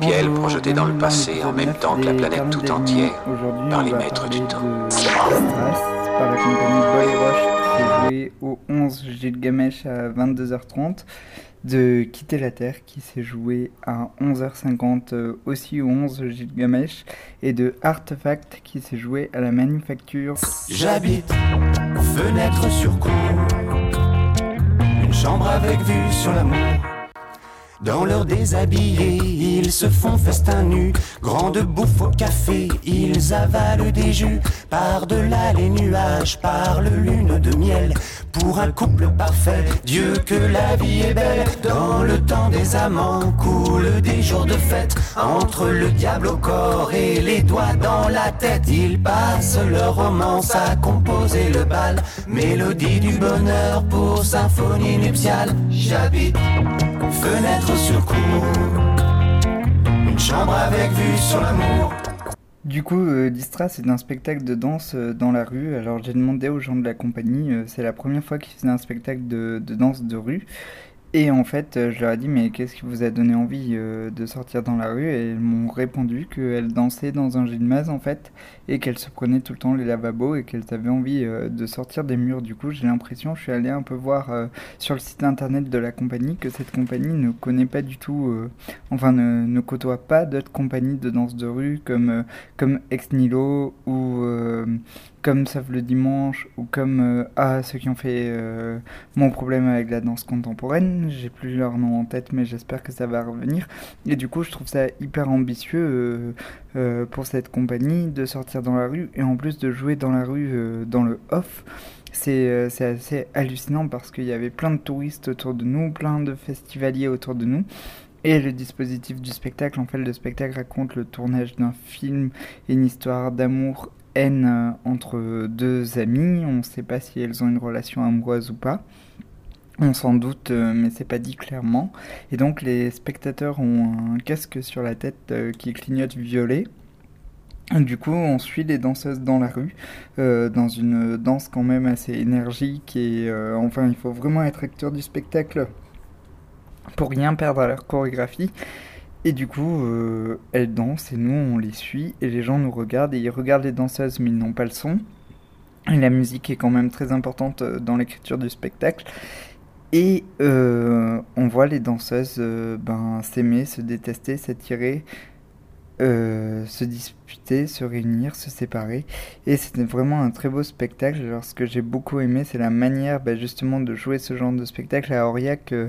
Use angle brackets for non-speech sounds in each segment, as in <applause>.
Piel projeté dans le passé en même temps que la planète tout entière par les maîtres du temps. par la compagnie Boy Rush qui joué au 11 Gilgamesh à 22h30 de Quitter la Terre qui s'est joué à 11h50 euh, aussi au 11 Gilgamesh et de Artefact qui s'est joué à la manufacture. J'habite fenêtre sur cour, une chambre avec vue sur l'amour. Dans leur déshabillé, ils se font festin nu. Grande bouffe au café, ils avalent des jus. Par-delà les nuages, parle lune de miel. Pour un couple parfait, Dieu que la vie est belle. Dans le temps des amants, coulent des jours de fête. Entre le diable au corps et les doigts dans la tête, ils passent leur romance à composer le bal. Mélodie du bonheur pour symphonie nuptiale. J'habite fenêtre sur cour, Du coup, euh, Distra, c'est un spectacle de danse euh, dans la rue. Alors j'ai demandé aux gens de la compagnie, euh, c'est la première fois qu'ils faisaient un spectacle de danse de rue. Et en fait, euh, je leur ai dit, mais qu'est-ce qui vous a donné envie euh, de sortir dans la rue? Et elles m'ont répondu qu'elles dansaient dans un gymnase, en fait, et qu'elles se prenaient tout le temps les lavabos et qu'elles avaient envie euh, de sortir des murs. Du coup, j'ai l'impression, je suis allé un peu voir sur le site internet de la compagnie, que cette compagnie ne connaît pas du tout, enfin, ne, côtoie pas d'autres compagnies de danse de rue comme, comme Ex Nilo ou comme Savent le Dimanche ou comme euh, Ah, ceux qui ont fait euh, Mon problème avec la danse contemporaine. J'ai plus leur nom en tête, mais j'espère que ça va revenir. Et du coup, je trouve ça hyper ambitieux euh, pour cette compagnie de sortir dans la rue et en plus de jouer dans la rue dans le off. C'est assez hallucinant parce qu'il y avait plein de touristes autour de nous, plein de festivaliers autour de nous. Et le dispositif du spectacle, en fait, le spectacle raconte le tournage d'un film, une histoire d'amour haine euh, entre deux amies. On ne sait pas si elles ont une relation amoureuse ou pas. On s'en doute, euh, mais c'est pas dit clairement. Et donc les spectateurs ont un casque sur la tête euh, qui clignote violet. Du coup, on suit les danseuses dans la rue, dans une danse quand même assez énergique et enfin, il faut vraiment être acteur du spectacle pour rien perdre à leur chorégraphie. Et du coup, euh, elles dansent et nous, on les suit et les gens nous regardent et ils regardent les danseuses mais ils n'ont pas le son. La musique est quand même très importante euh, dans l'écriture du spectacle. Et euh, on voit les danseuses ben, s'aimer, se détester, s'attirer, se disputer, se réunir, se séparer. Et c'était vraiment un très beau spectacle. Alors ce que j'ai beaucoup aimé, c'est la manière bah, justement de jouer ce genre de spectacle. À Aurillac, euh,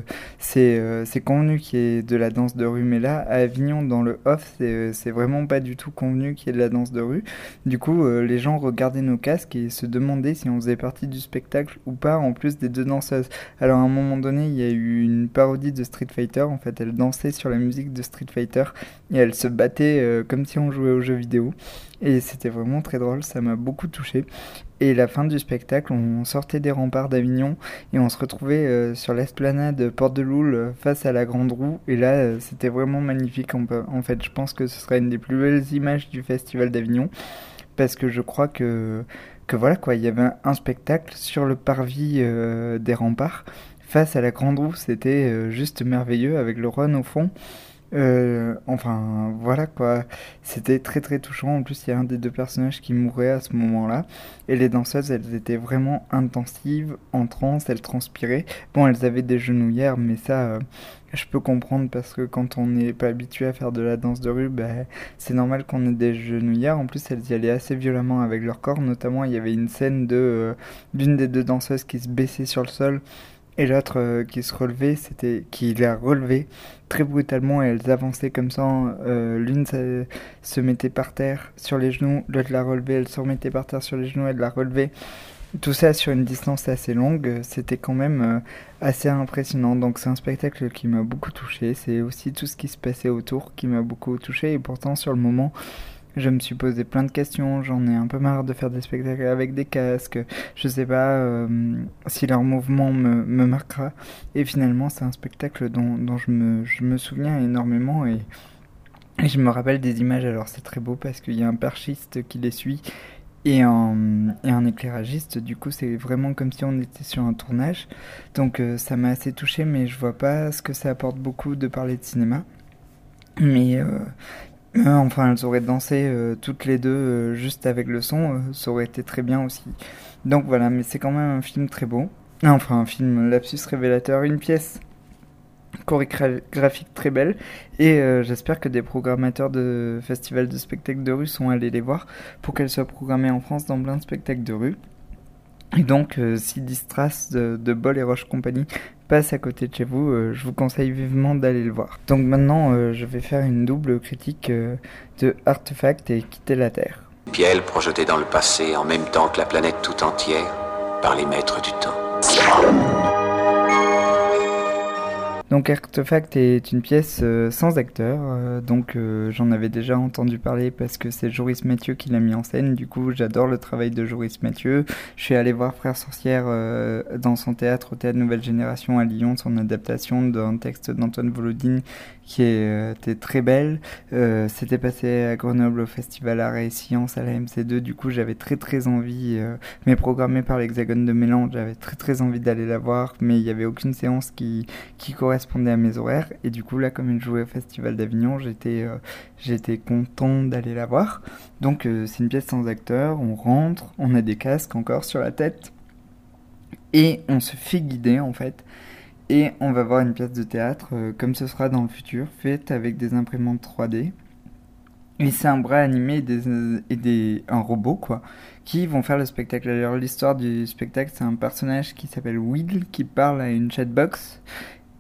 euh, c'est convenu qu'il y ait de la danse de rue, mais là, à Avignon, dans le off, c'est vraiment pas du tout convenu qu'il y ait de la danse de rue. Du coup, les gens regardaient nos casques et se demandaient si on faisait partie du spectacle ou pas, en plus des deux danseuses. Alors à un moment donné, il y a eu une parodie de Street Fighter. En fait, elle dansait sur la musique de Street Fighter et elle se battait euh, comme si on jouait aux jeux vidéo. Et c'était vraiment très drôle, ça m'a beaucoup touché. Et la fin du spectacle, on sortait des remparts d'Avignon et on se retrouvait euh, sur l'esplanade Porte de Loul euh, face à la Grande Roue. Et là, c'était vraiment magnifique. En, en fait, je pense que ce sera une des plus belles images du Festival d'Avignon parce que je crois que, que voilà quoi, il y avait un, spectacle sur le parvis des remparts face à la Grande Roue. C'était juste merveilleux avec le Rhône au fond. Euh, enfin, voilà quoi. C'était très très touchant. En plus, il y a un des deux personnages qui mourait à ce moment-là. Et les danseuses, elles étaient vraiment intensives, en transe, elles transpiraient. Bon, elles avaient des genouillères, mais ça, euh, je peux comprendre parce que quand on n'est pas habitué à faire de la danse de rue, ben, c'est normal qu'on ait des genouillères. En plus, elles y allaient assez violemment avec leur corps. Notamment, il y avait une scène de euh, d'une des deux danseuses qui se baissait sur le sol et l'autre euh, qui se relevait, c'était qui l'a relevé très brutalement et elles avançaient comme ça. Euh, l'une se, mettait par terre sur les genoux, l'autre la relevait, elle se remettait par terre sur les genoux, elle la relevait. Tout ça sur une distance assez longue, c'était quand même euh, assez impressionnant. Donc c'est un spectacle qui m'a beaucoup touché. C'est aussi tout ce qui se passait autour qui m'a beaucoup touché. Et pourtant sur le moment, je me suis posé plein de questions, j'en ai un peu marre de faire des spectacles avec des casques, je sais pas euh, si leur mouvement me, me, marquera. Et finalement, c'est un spectacle dont, dont je, me, je, me, souviens énormément et, je me rappelle des images. Alors, c'est très beau parce qu'il y a un perchiste qui les suit et un, et un éclairagiste. Du coup, c'est vraiment comme si on était sur un tournage. Donc, euh, ça m'a assez touché, mais je vois pas ce que ça apporte beaucoup de parler de cinéma. Mais enfin, elles auraient dansé toutes les deux juste avec le son, ça aurait été très bien aussi. Donc voilà, mais c'est quand même un film très beau. Enfin, un film lapsus révélateur, une pièce chorégraphique très belle et euh, j'espère que des programmateurs de festivals de spectacles de rue sont allés les voir pour qu'elles soient programmées en France dans plein de spectacles de rue. Et donc, euh, si Distras de, de Bol et Roche Compagnie passe à côté de chez vous, euh, je vous conseille vivement d'aller le voir. Donc maintenant, je vais faire une double critique de Artefact et Quitter la Terre. Piel projeté dans le passé en même temps que la planète tout entière par les maîtres du temps. Donc Artefact est une pièce euh, sans acteur, euh, donc euh, j'en avais déjà entendu parler parce que c'est Joris Mathieu qui l'a mis en scène, du coup j'adore le travail de Joris Mathieu. Je suis allé voir Frère Sorcière dans son théâtre au Théâtre Nouvelle Génération à Lyon, son adaptation d'un texte d'Antoine Volodine qui était très belle. C'était passé à Grenoble au Festival Art et Sciences à la MC2, du coup j'avais très très envie, mais programmé par l'Hexagone de Mélange, j'avais très très envie d'aller la voir, mais il n'y avait aucune séance qui, qui correspondait correspondait à mes horaires. Et du coup, là, comme il jouait au Festival d'Avignon, j'étais euh, j'étais content d'aller la voir. Donc, euh, c'est une pièce sans acteur. On rentre, on a des casques encore sur la tête. Et on se fait guider, en fait. Et on va voir une pièce de théâtre, euh, comme ce sera dans le futur, faite avec des imprimantes 3D. Et c'est un bras animé et, des, et des, un robot, quoi, qui vont faire le spectacle. Alors, l'histoire du spectacle, c'est un personnage qui s'appelle Will, qui parle à une chatbox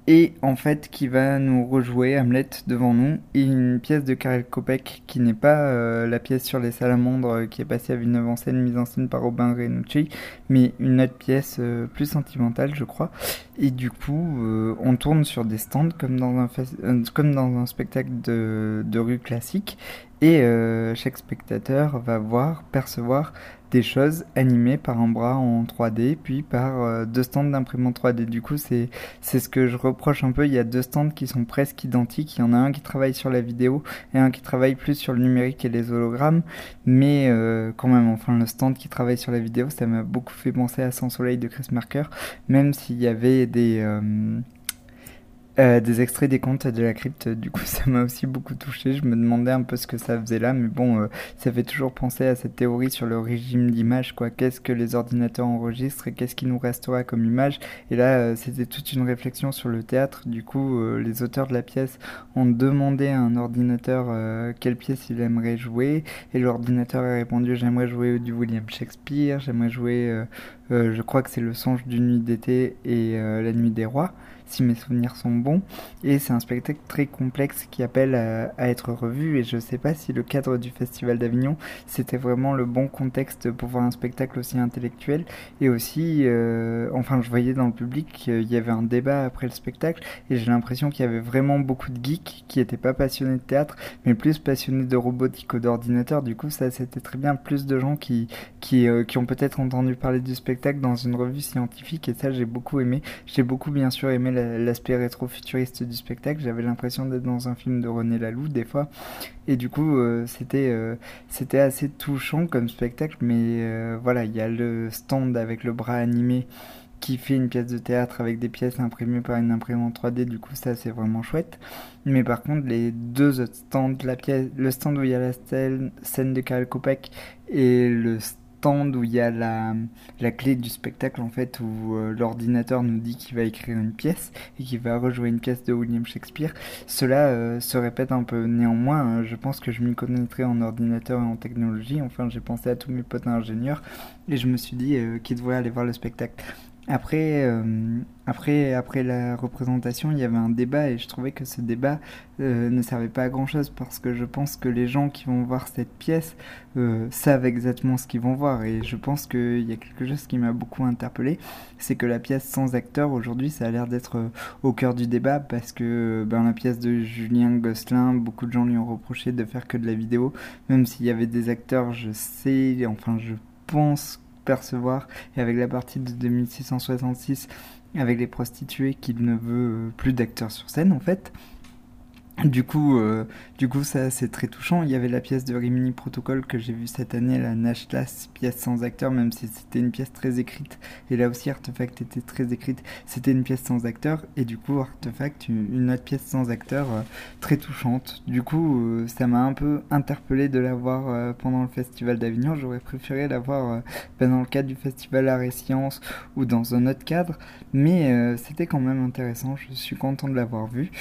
et en fait qui va nous rejouer Hamlet devant nous. Et une pièce de Karel Kopek qui n'est pas euh, la pièce sur les salamandres euh, qui est passée à Villeneuve en scène mise en scène par Robin Renucci mais une autre pièce euh, plus sentimentale je crois. Et du coup on tourne sur des stands comme dans un, spectacle de, de rue classique. Et chaque spectateur va voir percevoir des choses animées par un bras en 3D, puis par euh, deux stands d'imprimante 3D. Du coup, c'est ce que je reproche un peu. Il y a deux stands qui sont presque identiques. Il y en a un qui travaille sur la vidéo et un qui travaille plus sur le numérique et les hologrammes. Mais euh, quand même, enfin, le stand qui travaille sur la vidéo, ça m'a beaucoup fait penser à Sans Soleil de Chris Marker, même s'il y avait des euh, euh, des extraits des contes de la crypte, du coup <laughs> ça m'a aussi beaucoup touché. Je me demandais un peu ce que ça faisait là, mais bon, euh, ça fait toujours penser à cette théorie sur le régime d'image, quoi. Qu'est-ce que les ordinateurs enregistrent et qu'est-ce qui nous restera comme image? Et là, euh, c'était toute une réflexion sur le théâtre. Du coup, les auteurs de la pièce ont demandé à un ordinateur quelle pièce il aimerait jouer, et l'ordinateur a répondu j'aimerais jouer du William Shakespeare, j'aimerais jouer, je crois que c'est Le Songe d'une nuit d'été et La Nuit des Rois si mes souvenirs sont bons. Et c'est un spectacle très complexe qui appelle à, être revu. Et je ne sais pas si le cadre du Festival d'Avignon, c'était vraiment le bon contexte pour voir un spectacle aussi intellectuel. Et aussi, euh, enfin, je voyais dans le public qu'il y avait un débat après le spectacle. Et j'ai l'impression qu'il y avait vraiment beaucoup de geeks qui n'étaient pas passionnés de théâtre, mais plus passionnés de robotique ou d'ordinateur. Du coup, ça, c'était très bien. Plus de gens qui, qui, euh, qui ont peut-être entendu parler du spectacle dans une revue scientifique. Et ça, j'ai beaucoup aimé. J'ai beaucoup, bien sûr, aimé l'aspect rétro-futuriste du spectacle. J'avais l'impression d'être dans un film de René Laloux des fois. Et du coup, euh, c'était euh, c'était assez touchant comme spectacle. Mais euh, voilà, il y a le stand avec le bras animé qui fait une pièce de théâtre avec des pièces imprimées par une imprimante 3D. Du coup, ça c'est vraiment chouette. Mais par contre, les deux autres stands, la pièce, le stand où il y a la scène, de Karel Kopek et le stand où il y a la, la clé du spectacle en fait où euh, l'ordinateur nous dit qu'il va écrire une pièce et qu'il va rejouer une pièce de William Shakespeare. Cela euh, se répète un peu néanmoins. Hein. je pense que je m'y connaîtrais en ordinateur et en technologie. Enfin, j'ai pensé à tous mes potes ingénieurs et je me suis dit euh, qu'ils devraient aller voir le spectacle. Après, euh, après, après la représentation, il y avait un débat et je trouvais que ce débat euh, ne servait pas à grand chose parce que je pense que les gens qui vont voir cette pièce euh, savent exactement ce qu'ils vont voir et je pense qu'il y a quelque chose qui m'a beaucoup interpellé, c'est que la pièce sans acteur aujourd'hui, ça a l'air d'être au cœur du débat parce que ben, la pièce de Julien Gosselin, beaucoup de gens lui ont reproché de faire que de la vidéo, même s'il y avait des acteurs, je sais, enfin je pense percevoir, et avec la partie de 2666, avec les prostituées, qu'il ne veut plus d'acteurs sur scène en fait. Du coup, euh, du coup, ça c'est très touchant. Il y avait la pièce de Rimini Protocol que j'ai vue cette année, la Nash Class, pièce sans acteur, même si c'était une pièce très écrite. Et là aussi, Artefact était très écrite. C'était une pièce sans acteur. Et du coup, Artefact, une autre pièce sans acteur euh, très touchante. Du coup, euh, ça m'a un peu interpellé de la voir pendant le Festival d'Avignon. J'aurais préféré la voir ben, dans le cadre du Festival Art et Sciences ou dans un autre cadre. Mais c'était quand même intéressant. Je suis content de l'avoir vue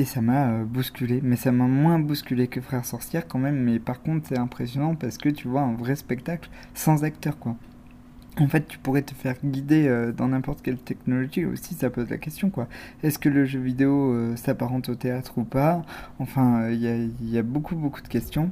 et ça m'a euh, bousculé. Mais ça m'a moins bousculé que Frère Sorcière quand même. Mais par contre, c'est impressionnant parce que tu vois un vrai spectacle sans acteur, quoi. En fait, tu pourrais te faire guider euh, dans n'importe quelle technologie aussi, ça pose la question quoi. Est-ce que le jeu vidéo euh, s'apparente au théâtre ou pas? Enfin, il y, a beaucoup beaucoup de questions.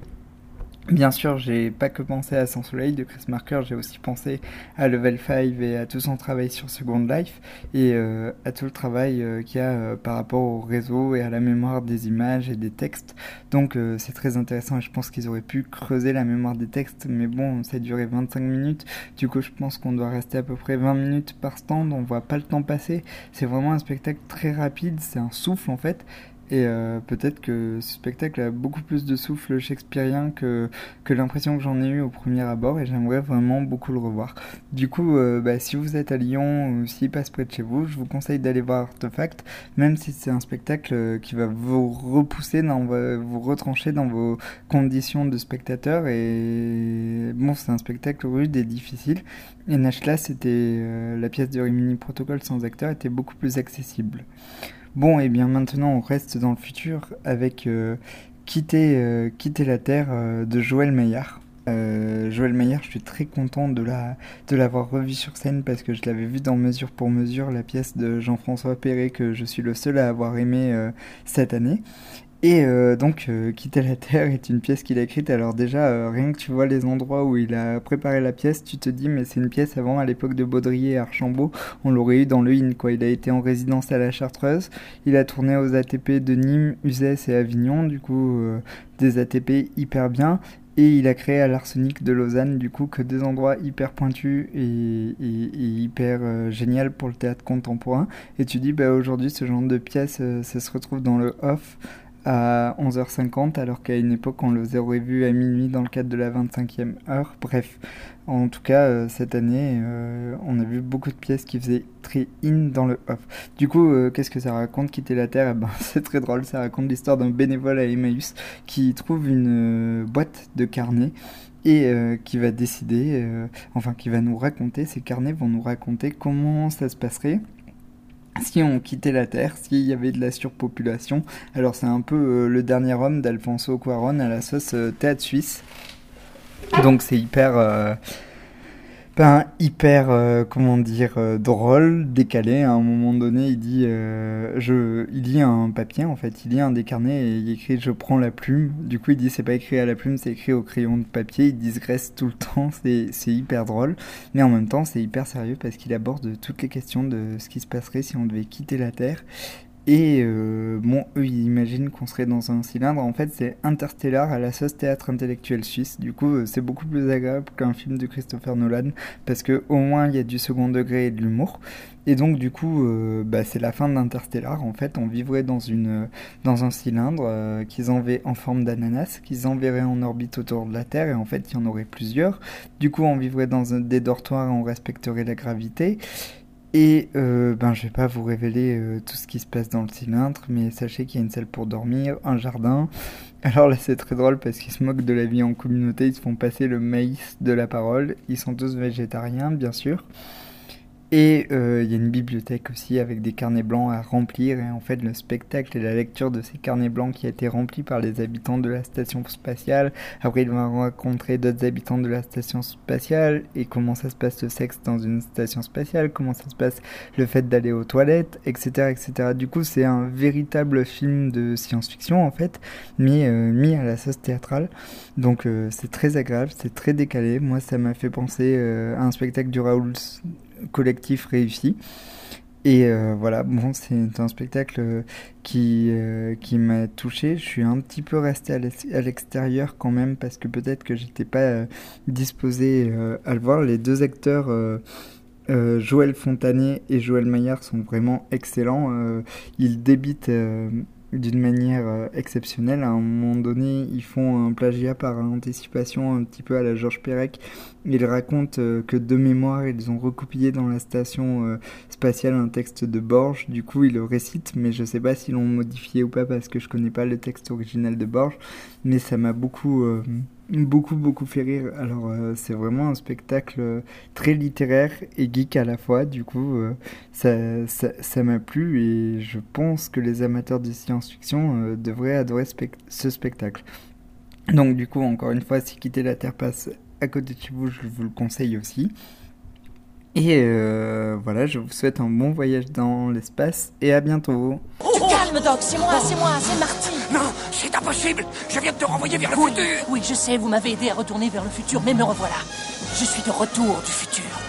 Bien sûr, j'ai pas que pensé à Sans Soleil de Chris Marker, j'ai aussi pensé à Level 5 et à tout son travail sur Second Life et euh, à tout le travail euh, qu'il y a euh, par rapport au réseau et à la mémoire des images et des textes. Donc c'est très intéressant et je pense qu'ils auraient pu creuser la mémoire des textes, mais bon, ça a duré 25 minutes, du coup je pense qu'on doit rester à peu près 20 minutes par stand, on voit pas le temps passer. C'est vraiment un spectacle très rapide, c'est un souffle en fait et euh, peut-être que ce spectacle a beaucoup plus de souffle shakespearien que, l'impression que j'en ai eu au premier abord et j'aimerais vraiment beaucoup le revoir. Du coup, euh, bah, si vous êtes à Lyon ou s'il passe près de chez vous, je vous conseille d'aller voir Artefact, même si c'est un spectacle euh, qui va vous repousser, vous retrancher dans vos conditions de spectateur. Et bon, c'est un spectacle rude et difficile. Et Nashla, c'était la pièce de Rimini Protocol sans acteur, était beaucoup plus accessible. Bon, et eh bien maintenant on reste dans le futur avec euh, quitter, euh, quitter la Terre euh, de Joël Maillard. Joël Maillard, je suis très content de la de l'avoir revu sur scène parce que je l'avais vu dans Mesure pour Mesure, la pièce de Jean-François Perret que je suis le seul à avoir aimé cette année. Et euh, donc, euh, Quitter la Terre est une pièce qu'il a écrite. Alors déjà, euh, rien que tu vois les endroits où il a préparé la pièce, tu te dis, mais c'est une pièce avant, à l'époque de Baudrier et Archambault, on l'aurait eu dans le IN, quoi. Il a été en résidence à la Chartreuse, il a tourné aux ATP de Nîmes, Uzès et Avignon, du coup, des ATP hyper bien. Et il a créé à l'Arsenic de Lausanne, du coup, que des endroits hyper pointus et, hyper génial pour le théâtre contemporain. Et tu dis, bah, aujourd'hui, ce genre de pièce, ça se retrouve dans le off à 11h50 alors qu'à une époque on le aurait vu à minuit dans le cadre de la 25e heure. Bref, en tout cas euh, cette année euh, on a vu beaucoup de pièces qui faisaient très in dans le off. Du coup euh, qu'est-ce que ça raconte quitter la Terre? Eh ben, <laughs> C'est très drôle, ça raconte l'histoire d'un bénévole à Emmaüs qui trouve une boîte de carnets et qui va décider, enfin qui va nous raconter, ces carnets vont nous raconter comment ça se passerait si on quittait la Terre, s'il y avait de la surpopulation. Alors c'est un peu euh, le dernier homme d'Alfonso Cuaron à la sauce euh, théâtre suisse. Donc c'est hyper... Ben, hyper, euh, comment dire, euh, drôle, décalé. À un moment donné, il dit, euh, je, il lit un papier, en fait, il lit un des et il écrit Je prends la plume. Du coup, il dit C'est pas écrit à la plume, c'est écrit au crayon de papier. Il digresse tout le temps, c'est hyper drôle. Mais en même temps, c'est hyper sérieux parce qu'il aborde toutes les questions de ce qui se passerait si on devait quitter la Terre. Et euh, bon, eux, ils imaginent qu'on serait dans un cylindre. En fait, c'est Interstellar à la sauce théâtre intellectuel suisse. Du coup, euh, c'est beaucoup plus agréable qu'un film de Christopher Nolan parce que au moins il y a du second degré et de l'humour. Et donc, du coup, euh, bah, c'est la fin d'Interstellar. En fait, on vivrait dans, un cylindre qu'ils enverraient en forme d'ananas, qu'ils enverraient en orbite autour de la Terre. Et en fait, il y en aurait plusieurs. Du coup, on vivrait dans des dortoirs et on respecterait la gravité. Et euh, ben, je vais pas vous révéler euh, tout ce qui se passe dans le cylindre, mais sachez qu'il y a une salle pour dormir, un jardin. <laughs> Alors là, c'est très drôle parce qu'ils se moquent de la vie en communauté, ils se font passer le maïs de la parole. Ils sont tous végétariens, bien sûr. Et euh, il y a une bibliothèque aussi avec des carnets blancs à remplir. Et en fait, le spectacle et la lecture de ces carnets blancs qui a été rempli par les habitants de la station spatiale. Après, il va rencontrer d'autres habitants de la station spatiale et comment ça se passe le sexe dans une station spatiale, comment ça se passe le fait d'aller aux toilettes, etc. etc. Du coup, c'est un véritable film de science-fiction en fait, mis, euh, mis à la sauce théâtrale. Donc, euh, c'est très agréable, c'est très décalé. Moi, ça m'a fait penser à un spectacle du Raoul collectif réussi. Et euh, voilà, bon, c'est un spectacle qui, euh, qui m'a touché. Je suis un petit peu resté à l'extérieur quand même parce que peut-être que j'étais pas euh, disposé à le voir. Les deux acteurs, Joël Fontanier et Joël Maillard, sont vraiment excellents. ils débitent d'une manière euh, exceptionnelle. À un moment donné, ils font un plagiat par anticipation un petit peu à la Georges Perec. Ils racontent euh, que de mémoire, ils ont recopié dans la station euh, spatiale un texte de Borges. Du coup, ils le récitent, mais je sais pas s'ils l'ont modifié ou pas parce que je connais pas le texte original de Borges. Mais ça m'a beaucoup beaucoup beaucoup fait rire. Alors euh, c'est vraiment un spectacle très littéraire et geek à la fois. Du coup euh, ça, ça, m'a plu et je pense que les amateurs de science-fiction euh, devraient adorer ce spectacle. Donc du coup encore une fois si quitter la Terre passe à côté de chez vous, je vous le conseille aussi. Et voilà, je vous souhaite un bon voyage dans l'espace et à bientôt. calme Doc, c'est moi, c'est moi, c'est Marty. Non, c'est impossible Je viens de te renvoyer vers le futur Oui, je sais, vous m'avez aidé à retourner vers le futur, mais me revoilà. Je suis de retour du futur.